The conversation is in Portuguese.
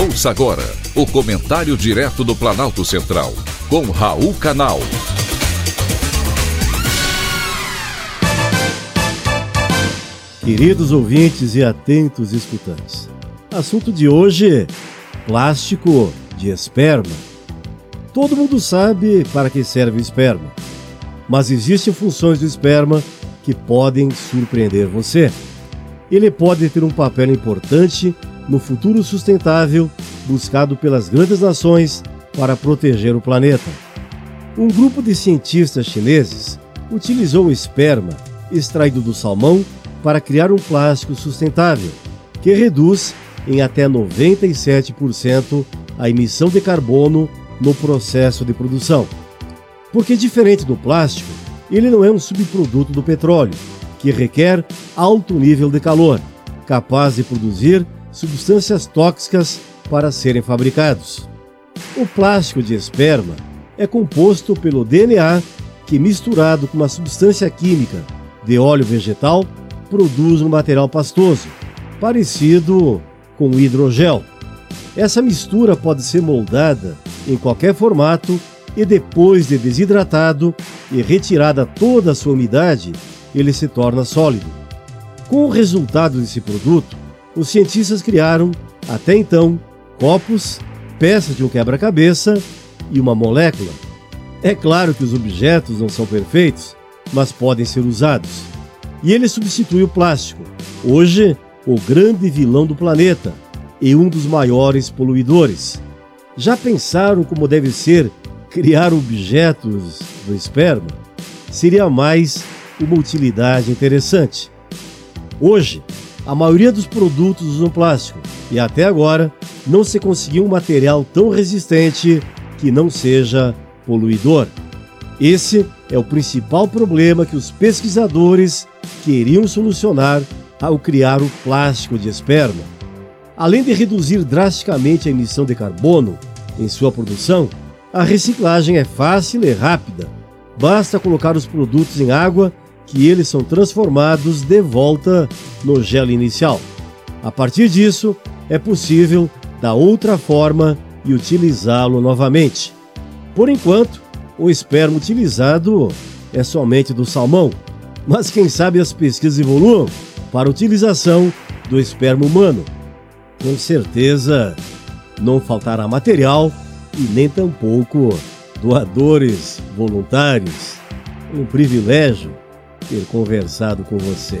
Ouça agora o comentário direto do Planalto Central, com Raul Canal. Queridos ouvintes e atentos escutantes, assunto de hoje: plástico de esperma. Todo mundo sabe para que serve o esperma, mas existem funções do esperma que podem surpreender você. Ele pode ter um papel importante no futuro sustentável buscado pelas grandes nações para proteger o planeta. Um grupo de cientistas chineses utilizou o esperma extraído do salmão para criar um plástico sustentável, que reduz em até 97% a emissão de carbono no processo de produção. Porque, diferente do plástico, ele não é um subproduto do petróleo, que requer alto nível de calor, capaz de produzir substâncias tóxicas para serem fabricados. O plástico de esperma é composto pelo DNA que, misturado com uma substância química de óleo vegetal, produz um material pastoso, parecido com o hidrogel. Essa mistura pode ser moldada em qualquer formato e depois de desidratado e retirada toda a sua umidade, ele se torna sólido. Com o resultado desse produto, os cientistas criaram, até então, copos, peças de um quebra-cabeça e uma molécula. É claro que os objetos não são perfeitos, mas podem ser usados. E ele substitui o plástico, hoje o grande vilão do planeta e um dos maiores poluidores. Já pensaram como deve ser criar objetos do esperma? Seria mais uma utilidade interessante. Hoje, a maioria dos produtos usam plástico e até agora não se conseguiu um material tão resistente que não seja poluidor. Esse é o principal problema que os pesquisadores queriam solucionar ao criar o plástico de esperma. Além de reduzir drasticamente a emissão de carbono em sua produção, a reciclagem é fácil e rápida. Basta colocar os produtos em água que eles são transformados de volta no gel inicial. A partir disso, é possível da outra forma e utilizá-lo novamente. Por enquanto, o esperma utilizado é somente do salmão, mas quem sabe as pesquisas evoluam para a utilização do esperma humano. Com certeza não faltará material e nem tampouco doadores voluntários. Um privilégio ter conversado com você.